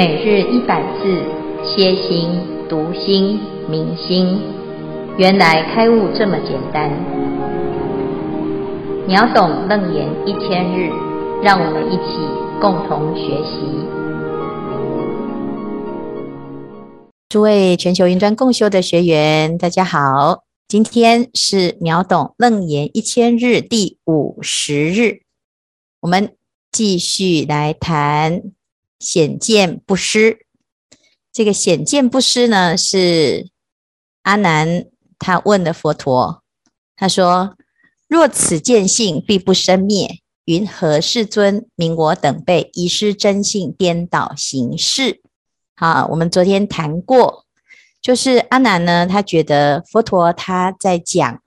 每日一百字，歇心、读心、明心，原来开悟这么简单。秒懂楞严一千日，让我们一起共同学习。诸位全球云端共修的学员，大家好，今天是秒懂楞严一千日第五十日，我们继续来谈。显见不失，这个显见不失呢，是阿难他问的佛陀，他说：若此见性必不生灭，云何世尊名我等辈遗失真性，颠倒行事？好，我们昨天谈过，就是阿难呢，他觉得佛陀他在讲，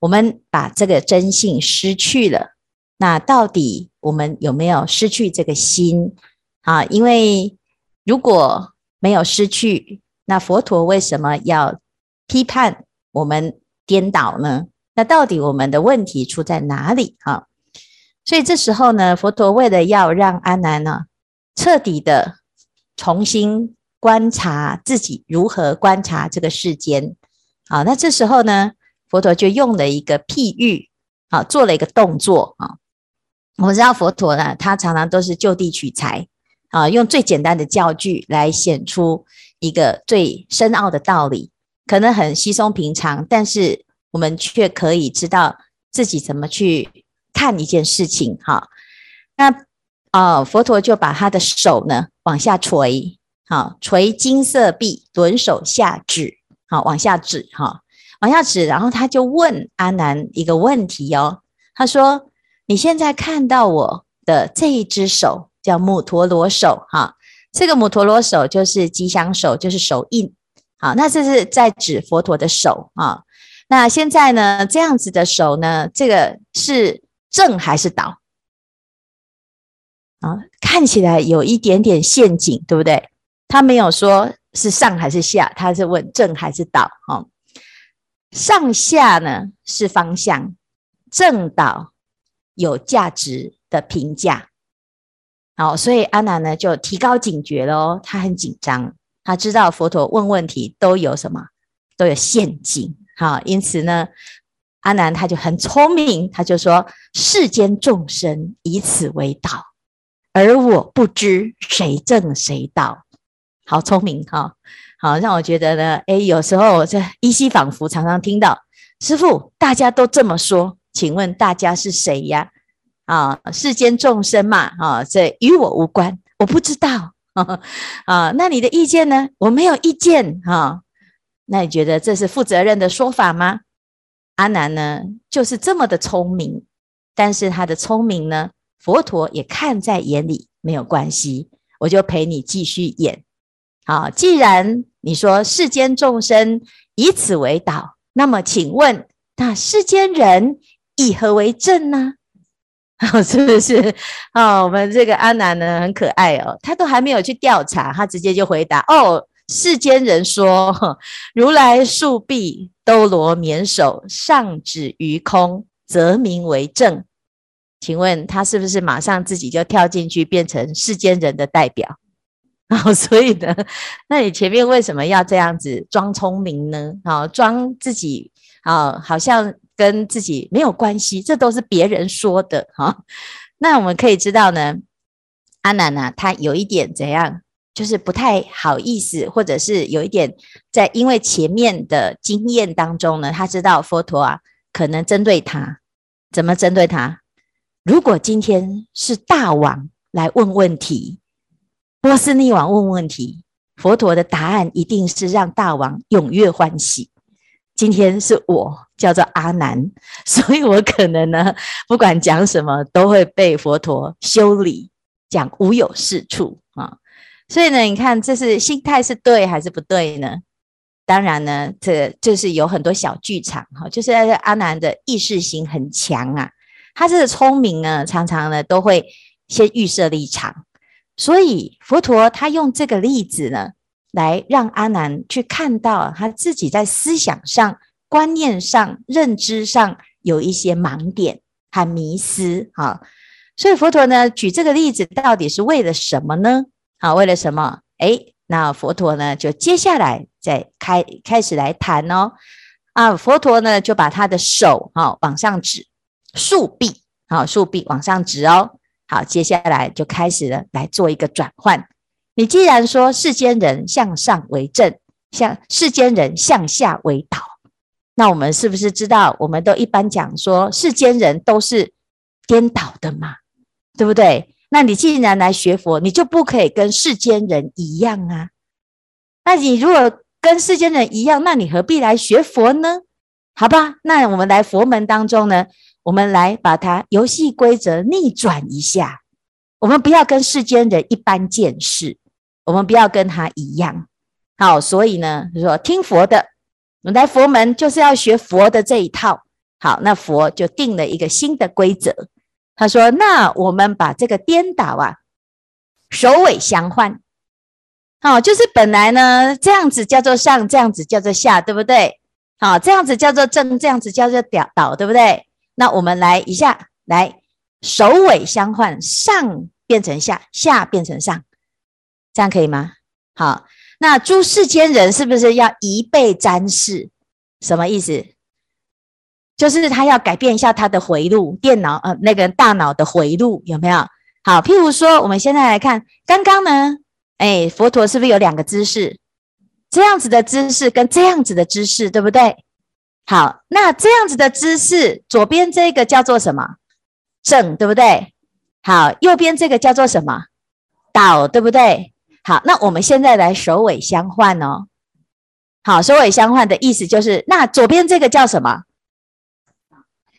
我们把这个真性失去了，那到底我们有没有失去这个心？啊，因为如果没有失去，那佛陀为什么要批判我们颠倒呢？那到底我们的问题出在哪里？啊，所以这时候呢，佛陀为了要让阿难呢彻底的重新观察自己如何观察这个世间，啊，那这时候呢，佛陀就用了一个譬喻，啊，做了一个动作啊。我们知道佛陀呢，他常常都是就地取材。啊，用最简单的教具来显出一个最深奥的道理，可能很稀松平常，但是我们却可以知道自己怎么去看一件事情。哈，那啊，佛陀就把他的手呢往下垂，好，垂金色臂，轮手下指，好，往下指，哈，往下指，然后他就问阿难一个问题哦，他说：“你现在看到我的这一只手？”叫母陀罗手，哈，这个母陀罗手就是吉祥手，就是手印，好，那这是在指佛陀的手啊。那现在呢，这样子的手呢，这个是正还是倒？啊，看起来有一点点陷阱，对不对？他没有说是上还是下，他是问正还是倒，哈。上下呢是方向，正倒有价值的评价。好，所以阿难呢就提高警觉喽，他很紧张，他知道佛陀问问题都有什么，都有陷阱。好，因此呢，阿难他就很聪明，他就说：世间众生以此为道，而我不知谁正谁道。好聪明哈，好让我觉得呢，诶，有时候我在依稀仿佛常常听到师傅大家都这么说，请问大家是谁呀？啊，世间众生嘛，啊，这与我无关，我不知道 啊。那你的意见呢？我没有意见啊。那你觉得这是负责任的说法吗？阿难呢，就是这么的聪明，但是他的聪明呢，佛陀也看在眼里，没有关系，我就陪你继续演。好，既然你说世间众生以此为导，那么请问，那世间人以何为正呢？是不是？哦，我们这个阿南呢，很可爱哦，他都还没有去调查，他直接就回答：哦，世间人说，如来竖臂兜罗绵手，上指于空，则名为正。请问他是不是马上自己就跳进去，变成世间人的代表？哦，所以呢，那你前面为什么要这样子装聪明呢？哦，装自己啊，好像。跟自己没有关系，这都是别人说的 哈。那我们可以知道呢，阿难呢，他有一点怎样，就是不太好意思，或者是有一点在因为前面的经验当中呢，他知道佛陀啊可能针对他，怎么针对他？如果今天是大王来问问题，波斯匿王问问题，佛陀的答案一定是让大王踊跃欢喜。今天是我叫做阿难，所以我可能呢，不管讲什么都会被佛陀修理，讲无有是处啊。所以呢，你看这是心态是对还是不对呢？当然呢，这就是有很多小剧场哈，就是阿难的意识心很强啊，他这个聪明呢，常常呢都会先预设立场，所以佛陀他用这个例子呢。来让阿难去看到他自己在思想上、观念上、认知上有一些盲点和迷思啊。所以佛陀呢举这个例子到底是为了什么呢？好，为了什么？哎，那佛陀呢，就接下来再开开始来谈哦。啊，佛陀呢，就把他的手哈、往上指，竖臂，好，竖臂往上指哦。好，接下来就开始了，来做一个转换。你既然说世间人向上为正，向世间人向下为倒，那我们是不是知道？我们都一般讲说世间人都是颠倒的嘛，对不对？那你既然来学佛，你就不可以跟世间人一样啊。那你如果跟世间人一样，那你何必来学佛呢？好吧，那我们来佛门当中呢，我们来把它游戏规则逆转一下。我们不要跟世间人一般见识，我们不要跟他一样。好，所以呢，就说听佛的，我们来佛门就是要学佛的这一套。好，那佛就定了一个新的规则。他说：“那我们把这个颠倒啊，首尾相换。”好，就是本来呢，这样子叫做上，这样子叫做下，对不对？好，这样子叫做正，这样子叫做倒，倒，对不对？那我们来一下，来首尾相换，上变成下，下变成上，这样可以吗？好，那诸世间人是不是要一倍瞻视？什么意思？就是他要改变一下他的回路，电脑呃，那个大脑的回路有没有？好，譬如说，我们现在来看，刚刚呢？哎，佛陀是不是有两个姿势？这样子的姿势跟这样子的姿势，对不对？好，那这样子的姿势，左边这个叫做什么？正，对不对？好，右边这个叫做什么？倒，对不对？好，那我们现在来首尾相换哦。好，首尾相换的意思就是，那左边这个叫什么？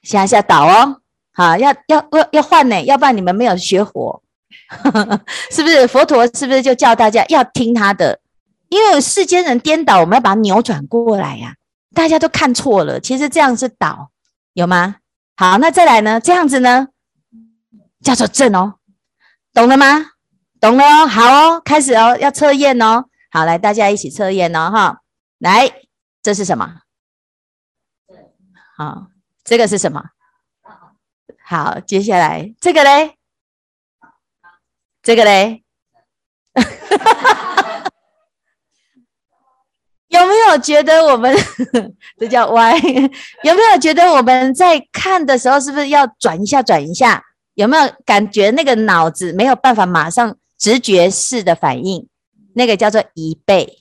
想一下倒哦。好，要要要要换呢，要不然你们没有学佛。是不是佛陀？是不是就叫大家要听他的？因为世间人颠倒，我们要把它扭转过来呀、啊。大家都看错了，其实这样是倒，有吗？好，那再来呢？这样子呢，叫做正哦，懂了吗？懂了哦，好哦，开始哦，要测验哦。好，来，大家一起测验哦，哈，来，这是什么？好，这个是什么？好，接下来这个嘞？这个嘞，有没有觉得我们 这叫歪？有没有觉得我们在看的时候是不是要转一下转一下？有没有感觉那个脑子没有办法马上直觉式的反应？那个叫做移背，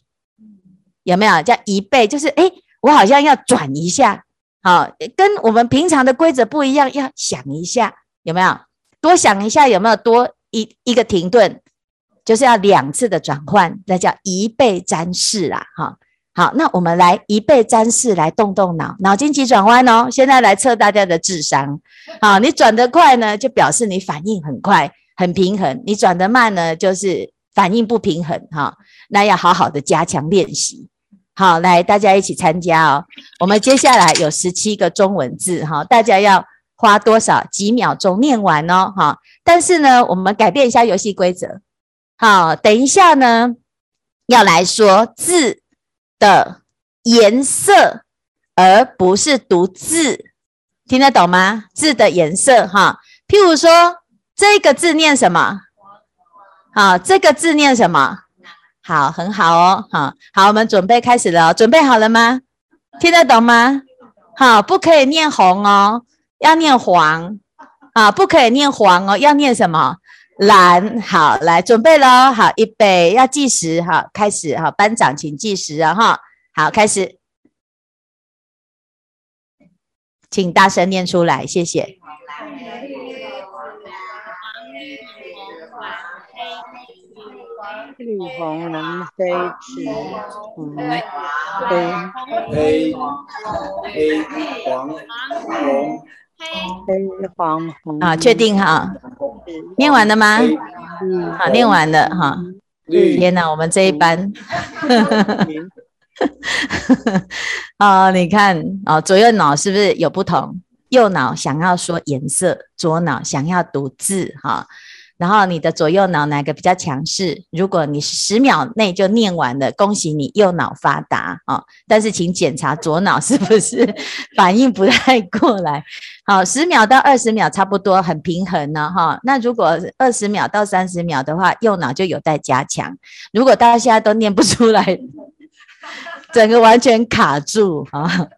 有没有叫移背？就是哎，我好像要转一下，好，跟我们平常的规则不一样，要想一下，有没有？多想一下，有没有多？一一个停顿，就是要两次的转换，那叫一倍瞻视啦。哈，好，那我们来一倍瞻视，来动动脑，脑筋急转弯哦。现在来测大家的智商。好，你转得快呢，就表示你反应很快，很平衡；你转得慢呢，就是反应不平衡。哈，那要好好的加强练习。好，来大家一起参加哦。我们接下来有十七个中文字，哈，大家要。花多少几秒钟念完哦，哈！但是呢，我们改变一下游戏规则。好，等一下呢，要来说字的颜色，而不是读字，听得懂吗？字的颜色，哈。譬如说，这个字念什么？好，这个字念什么？好，很好哦，好，好，我们准备开始了，准备好了吗？听得懂吗？好，不可以念红哦。要念黄啊，不可以念黄哦，要念什么？蓝。好，来准备喽。好，预备，要计时。好，开始。好，班长请计时啊。哈，好，开始，请大声念出来，谢谢。绿红蓝黑紫红黑黑黑黄红。黑黄红啊，确定哈？念完了吗？好，念完了哈。天哪，我们这一班，啊，你看啊，左右脑是不是有不同？右脑想要说颜色，左脑想要读字哈。然后你的左右脑哪个比较强势？如果你十秒内就念完了，恭喜你右脑发达啊！但是请检查左脑是不是 反应不太过来。好，十秒到二十秒差不多很平衡呢，哈。那如果二十秒到三十秒的话，右脑就有待加强。如果大家现在都念不出来，整个完全卡住啊，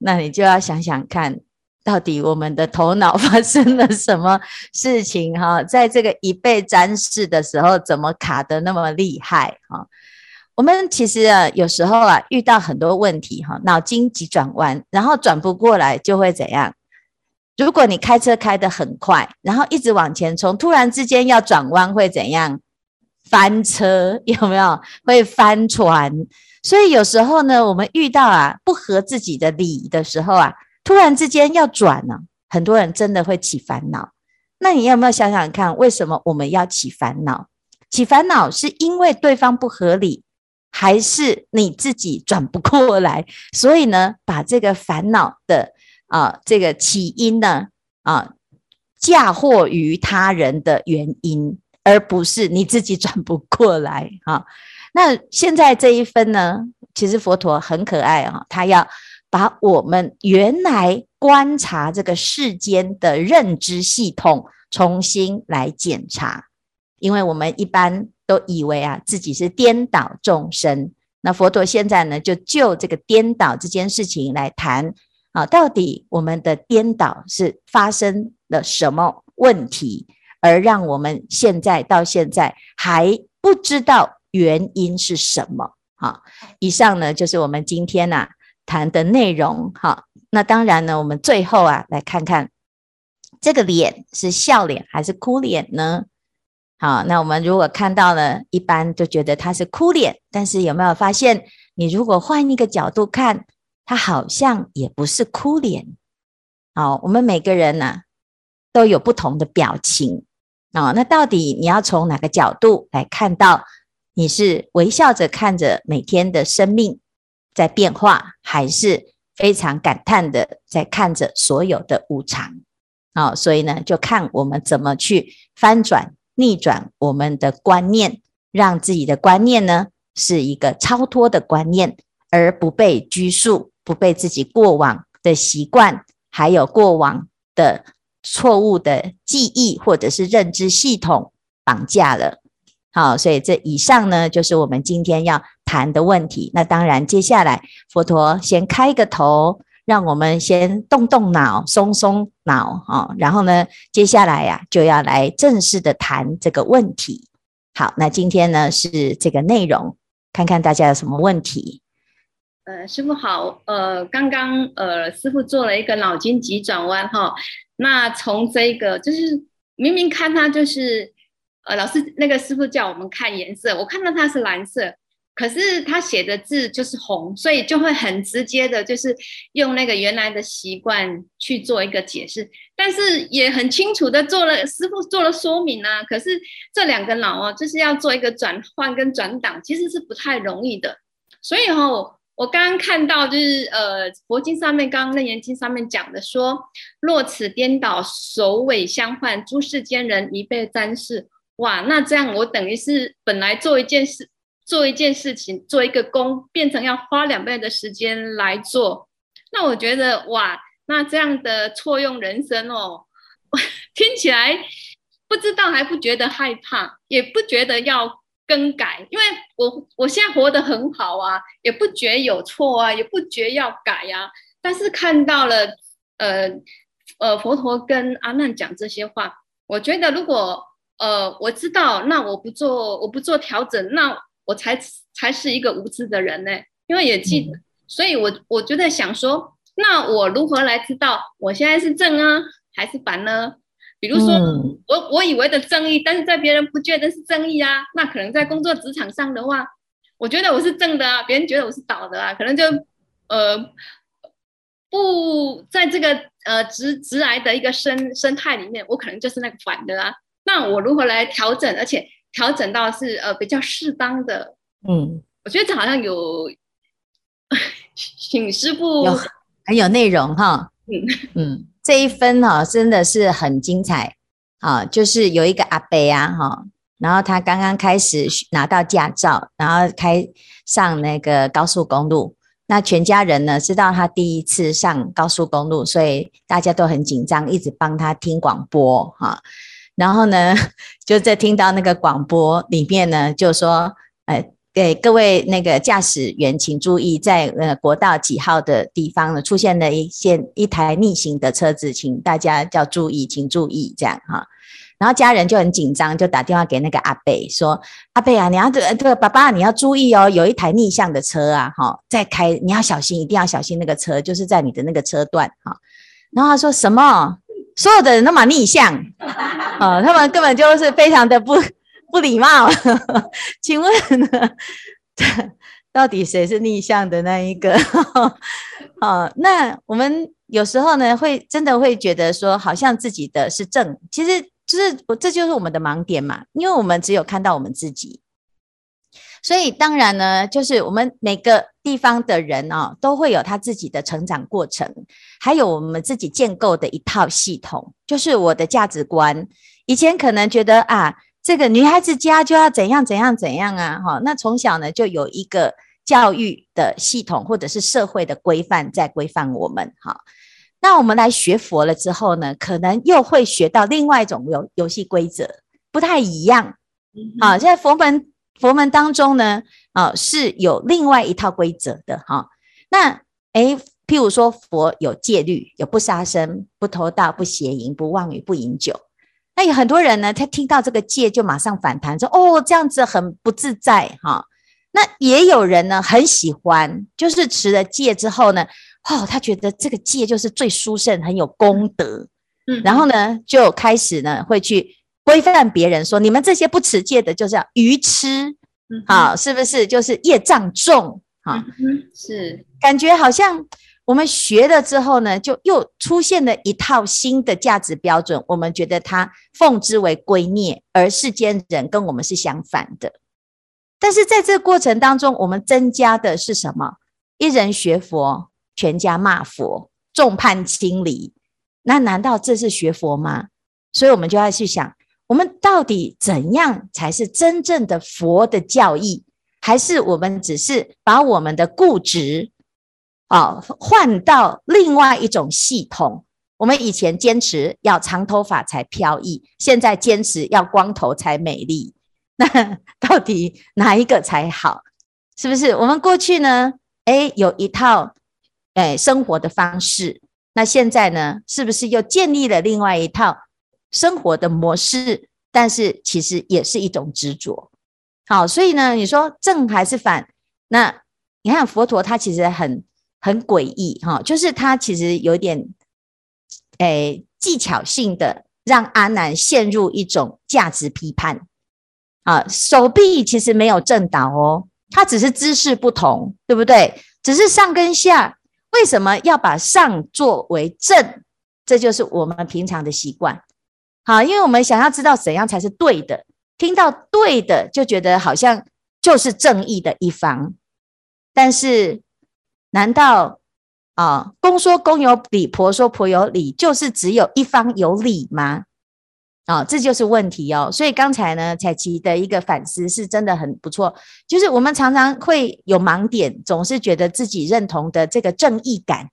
那你就要想想看，到底我们的头脑发生了什么事情哈？在这个一倍占士的时候，怎么卡得那么厉害哈？我们其实啊，有时候啊，遇到很多问题哈，脑筋急转弯，然后转不过来，就会怎样？如果你开车开得很快，然后一直往前冲，突然之间要转弯会怎样？翻车 有没有？会翻船。所以有时候呢，我们遇到啊不合自己的理的时候啊，突然之间要转呢，很多人真的会起烦恼。那你有没有想想看，为什么我们要起烦恼？起烦恼是因为对方不合理，还是你自己转不过来？所以呢，把这个烦恼的。啊，这个起因呢，啊，嫁祸于他人的原因，而不是你自己转不过来啊。那现在这一分呢，其实佛陀很可爱啊，他要把我们原来观察这个世间的认知系统重新来检查，因为我们一般都以为啊自己是颠倒众生，那佛陀现在呢，就就这个颠倒这件事情来谈。啊，到底我们的颠倒是发生了什么问题，而让我们现在到现在还不知道原因是什么？好，以上呢就是我们今天呐谈的内容。好，那当然呢，我们最后啊来看看这个脸是笑脸还是哭脸呢？好，那我们如果看到了，一般就觉得它是哭脸，但是有没有发现，你如果换一个角度看？他好像也不是哭脸，好，我们每个人呢、都有不同的表情，哦，那到底你要从哪个角度来看到？你是微笑着看着每天的生命在变化，还是非常感叹的在看着所有的无常？哦，所以呢，就看我们怎么去翻转、逆转我们的观念，让自己的观念呢是一个超脱的观念，而不被拘束。不被自己过往的习惯，还有过往的错误的记忆或者是认知系统绑架了。好，所以这以上呢，就是我们今天要谈的问题。那当然，接下来佛陀先开个头，让我们先动动脑，松松脑啊。然后呢，接下来呀，就要来正式的谈这个问题。好，那今天呢是这个内容，看看大家有什么问题。呃，师傅好，呃，刚刚呃，师傅做了一个脑筋急转弯哈，那从这个就是明明看他就是，呃，老师那个师傅叫我们看颜色，我看到它是蓝色，可是他写的字就是红，所以就会很直接的，就是用那个原来的习惯去做一个解释，但是也很清楚的做了，师傅做了说明啊，可是这两个脑哦，就是要做一个转换跟转档，其实是不太容易的，所以哈。我刚刚看到，就是呃，佛经上面，刚刚《楞严经》上面讲的说，若此颠倒，首尾相换，诸世间人一倍瞻视。哇，那这样我等于是本来做一件事，做一件事情，做一个工，变成要花两倍的时间来做。那我觉得，哇，那这样的错用人生哦，听起来不知道还不觉得害怕，也不觉得要。更改，因为我我现在活得很好啊，也不觉有错啊，也不觉要改呀、啊。但是看到了，呃呃，佛陀跟阿难讲这些话，我觉得如果呃我知道，那我不做我不做调整，那我才才是一个无知的人呢。因为也记得，嗯、所以我我就在想说，那我如何来知道我现在是正啊还是反呢？比如说，嗯、我我以为的正义，但是在别人不觉得是正义啊。那可能在工作职场上的话，我觉得我是正的啊，别人觉得我是倒的啊。可能就呃不在这个呃直直来的一个生生态里面，我可能就是那个反的啊。那我如何来调整，而且调整到是呃比较适当的？嗯，我觉得这好像有 请师傅有很有内容哈。嗯 嗯。这一分哈，真的是很精彩啊！就是有一个阿伯啊，哈，然后他刚刚开始拿到驾照，然后开上那个高速公路，那全家人呢知道他第一次上高速公路，所以大家都很紧张，一直帮他听广播哈。然后呢，就在听到那个广播里面呢，就说，呃，给各位那个驾驶员请注意，在呃国道几号的地方呢，出现了一些一台逆行的车子，请大家要注意，请注意这样哈。然后家人就很紧张，就打电话给那个阿伯说：“阿伯啊，你要这这个爸爸，你要注意哦，有一台逆向的车啊，哈，在开，你要小心，一定要小心那个车，就是在你的那个车段哈。”然后他说什么？所有的人都蛮逆向，啊，他们根本就是非常的不 不礼貌。请问呢，到底谁是逆向的那一个？啊，那我们有时候呢，会真的会觉得说，好像自己的是正，其实。就是，这就是我们的盲点嘛，因为我们只有看到我们自己，所以当然呢，就是我们每个地方的人啊、哦，都会有他自己的成长过程，还有我们自己建构的一套系统，就是我的价值观。以前可能觉得啊，这个女孩子家就要怎样怎样怎样啊，哈，那从小呢就有一个教育的系统，或者是社会的规范在规范我们，哈。那我们来学佛了之后呢，可能又会学到另外一种游游戏规则，不太一样。好，在佛门佛门当中呢，啊是有另外一套规则的哈。那诶，譬如说佛有戒律，有不杀生、不偷盗、不邪淫、不妄语、不饮酒。那有很多人呢，他听到这个戒就马上反弹，说哦这样子很不自在哈。那也有人呢很喜欢，就是持了戒之后呢。哦，他觉得这个戒就是最殊胜，很有功德，嗯，然后呢，就开始呢会去规范别人，说你们这些不持戒的，就是要愚痴，嗯，好，是不是？就是业障重，哈，嗯，是，感觉好像我们学了之后呢，就又出现了一套新的价值标准，我们觉得它奉之为圭臬，而世间人跟我们是相反的。但是在这个过程当中，我们增加的是什么？一人学佛。全家骂佛，众叛亲离，那难道这是学佛吗？所以，我们就要去想，我们到底怎样才是真正的佛的教义？还是我们只是把我们的固执啊换到另外一种系统？我们以前坚持要长头发才飘逸，现在坚持要光头才美丽，那 到底哪一个才好？是不是？我们过去呢？诶，有一套。哎，生活的方式，那现在呢，是不是又建立了另外一套生活的模式？但是其实也是一种执着。好，所以呢，你说正还是反？那你看佛陀他其实很很诡异哈，就是他其实有点哎技巧性的让阿难陷入一种价值批判。啊，手臂其实没有正倒哦，他只是姿势不同，对不对？只是上跟下。为什么要把上作为正？这就是我们平常的习惯。好，因为我们想要知道怎样才是对的，听到对的就觉得好像就是正义的一方。但是，难道啊，公说公有理，婆说婆有理，就是只有一方有理吗？啊、这就是问题哦。所以刚才呢，彩琪的一个反思是真的很不错。就是我们常常会有盲点，总是觉得自己认同的这个正义感，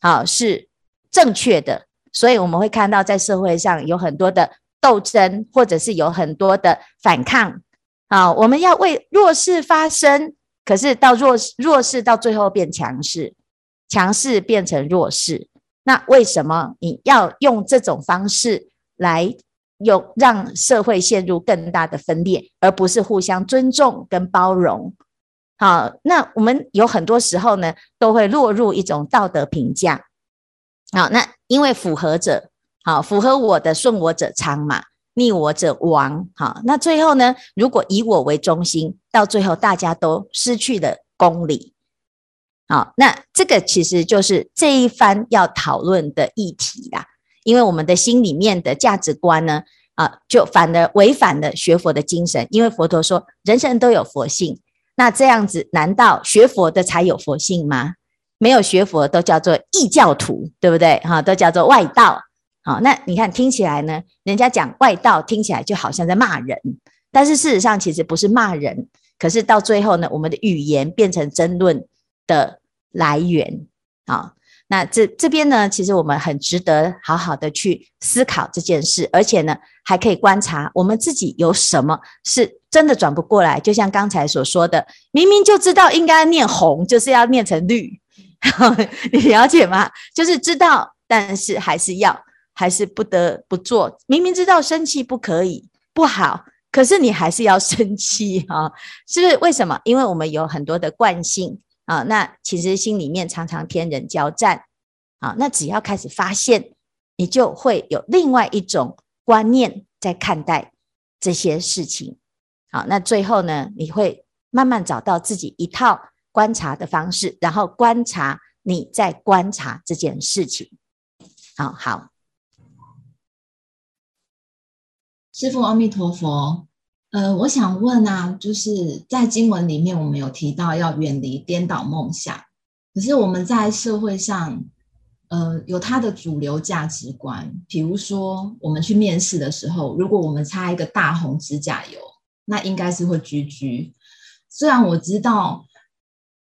好、是正确的。所以我们会看到在社会上有很多的斗争，或者是有很多的反抗。啊、我们要为弱势发声，可是到弱弱势到最后变强势，强势变成弱势。那为什么你要用这种方式来？有让社会陷入更大的分裂，而不是互相尊重跟包容。好，那我们有很多时候呢，都会落入一种道德评价。好，那因为符合者，好，符合我的顺我者昌嘛，逆我者亡。好，那最后呢，如果以我为中心，到最后大家都失去了公理。好，那这个其实就是这一番要讨论的议题啦。因为我们的心里面的价值观呢，啊，就反而违反了学佛的精神。因为佛陀说，人人都有佛性，那这样子，难道学佛的才有佛性吗？没有学佛都叫做异教徒，对不对？哈，都叫做外道。好，那你看听起来呢，人家讲外道，听起来就好像在骂人，但是事实上其实不是骂人。可是到最后呢，我们的语言变成争论的来源啊。那这这边呢，其实我们很值得好好的去思考这件事，而且呢，还可以观察我们自己有什么是真的转不过来。就像刚才所说的，明明就知道应该念红，就是要念成绿，你了解吗？就是知道，但是还是要，还是不得不做。明明知道生气不可以，不好，可是你还是要 生气啊？是不是？为什么？因为我们有很多的惯性。啊，那其实心里面常常天人交战，啊，那只要开始发现，你就会有另外一种观念在看待这些事情，好，那最后呢，你会慢慢找到自己一套观察的方式，然后观察你在观察这件事情，好好，师父阿弥陀佛。呃，我想问啊，就是在经文里面，我们有提到要远离颠倒梦想，可是我们在社会上，呃，有它的主流价值观。比如说，我们去面试的时候，如果我们擦一个大红指甲油，那应该是会 GG。虽然我知道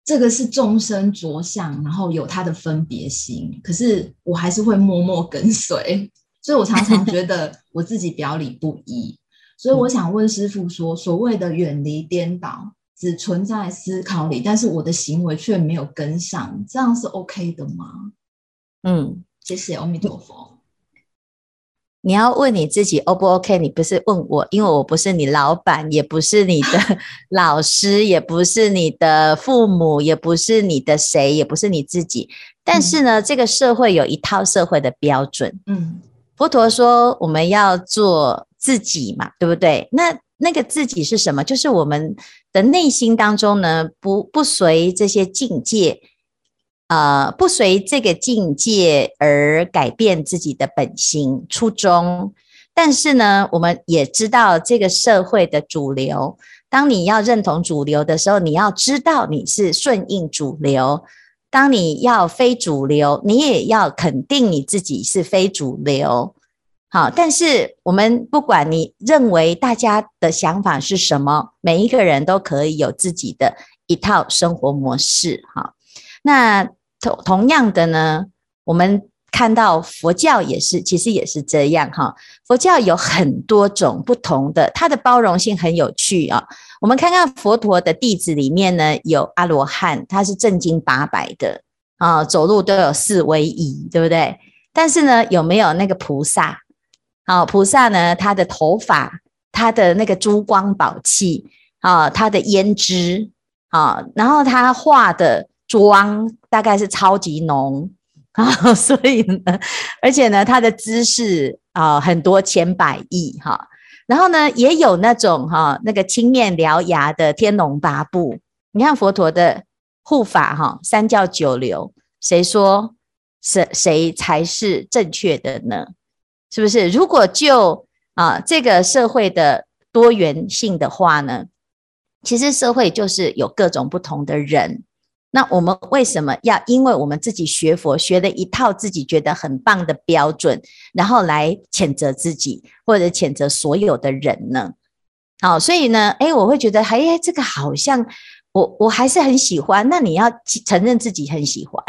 这个是众生着相，然后有它的分别心，可是我还是会默默跟随。所以我常常觉得我自己表里不一。所以我想问师傅说，所谓的远离颠倒，只存在思考里，但是我的行为却没有跟上，这样是 OK 的吗？嗯，谢谢阿弥陀佛。你要问你自己 O 不 OK？你不是问我，因为我不是你老板，也不是你的 老师，也不是你的父母，也不是你的谁，也不是你自己。但是呢，嗯、这个社会有一套社会的标准。嗯，佛陀说我们要做。自己嘛，对不对？那那个自己是什么？就是我们的内心当中呢，不不随这些境界，呃，不随这个境界而改变自己的本心初衷。但是呢，我们也知道这个社会的主流。当你要认同主流的时候，你要知道你是顺应主流；当你要非主流，你也要肯定你自己是非主流。好，但是我们不管你认为大家的想法是什么，每一个人都可以有自己的一套生活模式。哈，那同同样的呢，我们看到佛教也是，其实也是这样。哈，佛教有很多种不同的，它的包容性很有趣啊。我们看看佛陀的弟子里面呢，有阿罗汉，他是正经八百的啊，走路都有四威仪，对不对？但是呢，有没有那个菩萨？好，菩萨呢，他的头发，他的那个珠光宝气，啊，他的胭脂，啊，然后他画的妆大概是超级浓，啊，所以呢，而且呢，他的姿势啊，很多千百亿，哈、然后呢，也有那种哈、那个青面獠牙的天龙八部，你看佛陀的护法哈，三教九流，谁说谁谁才是正确的呢？是不是？如果就啊这个社会的多元性的话呢，其实社会就是有各种不同的人。那我们为什么要因为我们自己学佛学了一套自己觉得很棒的标准，然后来谴责自己或者谴责所有的人呢？好，所以呢，哎，我会觉得，哎，这个好像我我还是很喜欢。那你要承认自己很喜欢，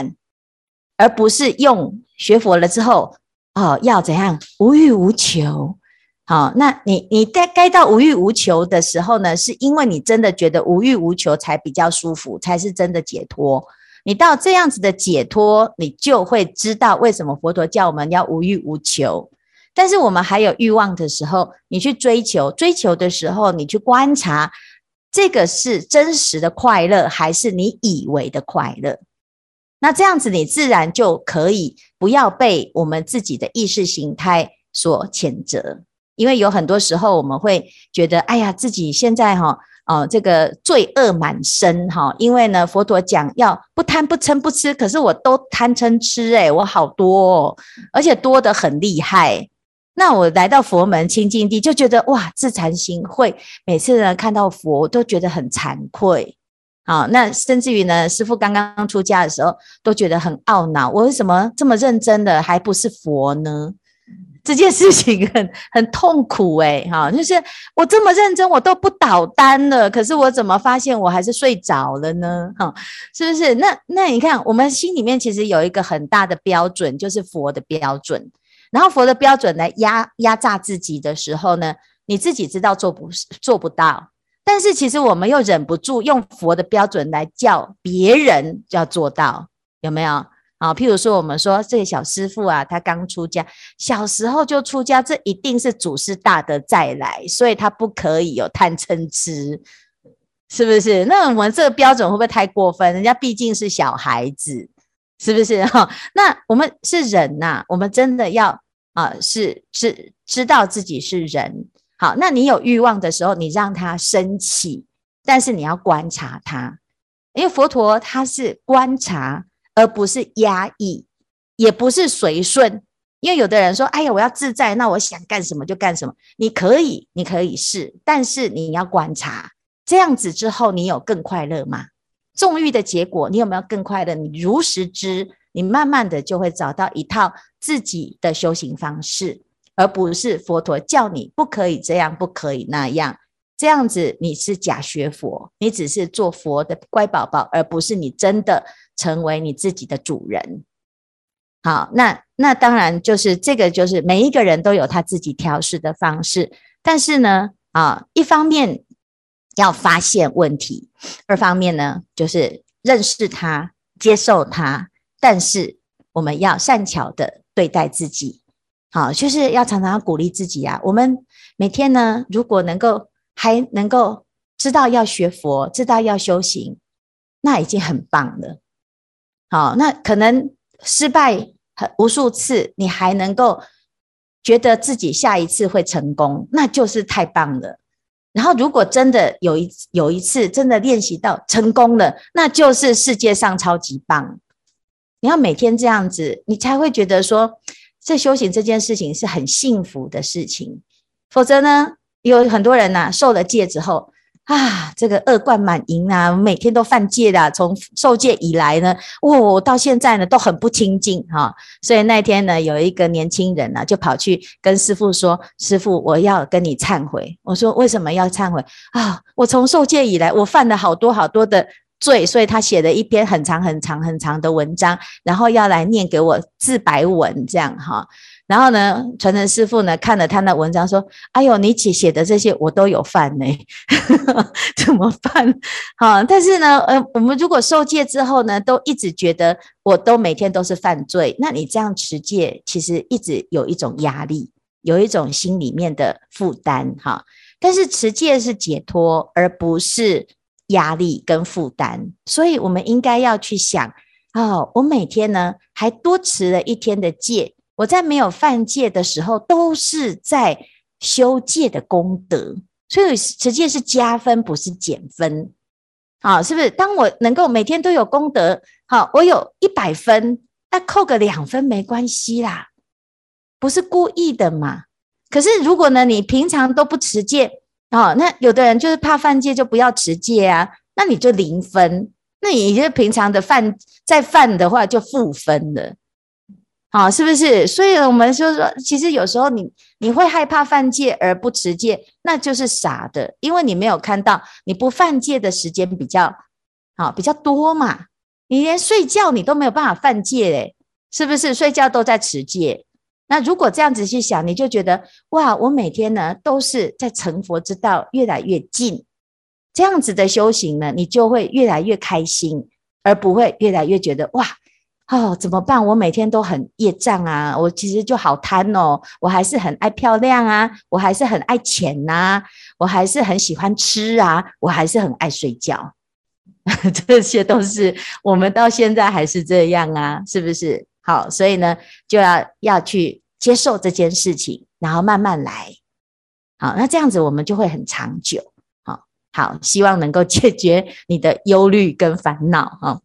而不是用学佛了之后。哦，要怎样无欲无求？好，那你你该该到无欲无求的时候呢？是因为你真的觉得无欲无求才比较舒服，才是真的解脱。你到这样子的解脱，你就会知道为什么佛陀叫我们要无欲无求。但是我们还有欲望的时候，你去追求，追求的时候，你去观察，这个是真实的快乐，还是你以为的快乐？那这样子，你自然就可以不要被我们自己的意识形态所谴责，因为有很多时候我们会觉得，哎呀，自己现在哈，哦，这个罪恶满身哈，因为呢，佛陀讲要不贪不嗔不痴，可是我都贪嗔痴，诶，我好多哦，而且多得很厉害。那我来到佛门清净地，就觉得哇，自惭形秽，每次呢看到佛，都觉得很惭愧。好，那甚至于呢，师父刚刚出家的时候，都觉得很懊恼，我为什么这么认真的还不是佛呢？这件事情很很痛苦诶，哈，就是我这么认真，我都不倒单了，可是我怎么发现我还是睡着了呢？哈，是不是？那那你看，我们心里面其实有一个很大的标准，就是佛的标准。然后佛的标准来压压榨自己的时候呢，你自己知道做不做不到，但是其实我们又忍不住用佛的标准来叫别人要做到，有没有？啊，譬如说，我们说这个小师傅啊，他刚出家，小时候就出家，这一定是祖师大德再来，所以他不可以有贪嗔痴，是不是？那我们这个标准会不会太过分？人家毕竟是小孩子，是不是？哈，那我们是人呐、啊，我们真的要啊，是是知道自己是人。好，那你有欲望的时候，你让他升起，但是你要观察他，因为佛陀他是观察。而不是压抑，也不是随顺，因为有的人说：“哎呀，我要自在，那我想干什么就干什么。”你可以，你可以试，但是你要观察，这样子之后，你有更快乐吗？纵欲的结果，你有没有更快乐？你如实知，你慢慢的就会找到一套自己的修行方式，而不是佛陀叫你不可以这样，不可以那样。这样子你是假学佛，你只是做佛的乖宝宝，而不是你真的成为你自己的主人。好，那那当然就是这个，就是每一个人都有他自己调试的方式。但是呢，啊，一方面要发现问题，二方面呢就是认识他、接受他。但是我们要善巧的对待自己，好，就是要常常鼓励自己啊。我们每天呢，如果能够还能够知道要学佛，知道要修行，那已经很棒了。好，那可能失败很无数次，你还能够觉得自己下一次会成功，那就是太棒了。然后，如果真的有一有一次真的练习到成功了，那就是世界上超级棒。你要每天这样子，你才会觉得说，这修行这件事情是很幸福的事情。否则呢？有很多人呐、受了戒之后啊，这个恶贯满盈啊，每天都犯戒的。从受戒以来呢，哦，到现在呢都很不清净哈。所以那天呢，有一个年轻人呢、就跑去跟师父说：“师父，我要跟你忏悔。”我说：“为什么要忏悔啊？我从受戒以来，我犯了好多好多的罪。”所以他写了一篇很长很长很长的文章，然后要来念给我自白文，这样哈。然后呢，传承师傅呢看了他那文章，说：“哎呦，你写写的这些我都有犯呢，怎么办？哈，但是呢，呃，我们如果受戒之后呢，都一直觉得我都每天都是犯罪，那你这样持戒，其实一直有一种压力，有一种心里面的负担，哈。但是持戒是解脱，而不是压力跟负担，所以我们应该要去想：哦，我每天呢还多持了一天的戒。”我在没有犯戒的时候，都是在修戒的功德，所以持戒是加分，不是减分，好，是不是？当我能够每天都有功德，好，我有一百分，那扣个两分没关系啦，不是故意的嘛。可是如果呢，你平常都不持戒，哦，那有的人就是怕犯戒，就不要持戒啊，那你就零分，那你就平常的犯再犯的话就负分了。啊，是不是？所以我们就说，其实有时候你你会害怕犯戒而不持戒，那就是傻的，因为你没有看到你不犯戒的时间比较好比较多嘛。你连睡觉你都没有办法犯戒嘞，是不是？睡觉都在持戒。那如果这样子去想，你就觉得哇，我每天呢都是在成佛之道越来越近，这样子的修行呢，你就会越来越开心，而不会越来越觉得哇。哦，怎么办？我每天都很业障啊！我其实就好贪哦，我还是很爱漂亮啊，我还是很爱钱呐、啊，我还是很喜欢吃啊，我还是很爱睡觉，这些都是我们到现在还是这样啊，是不是？好，所以呢，就要要去接受这件事情，然后慢慢来。好，那这样子我们就会很长久。好，好，希望能够解决你的忧虑跟烦恼。哈。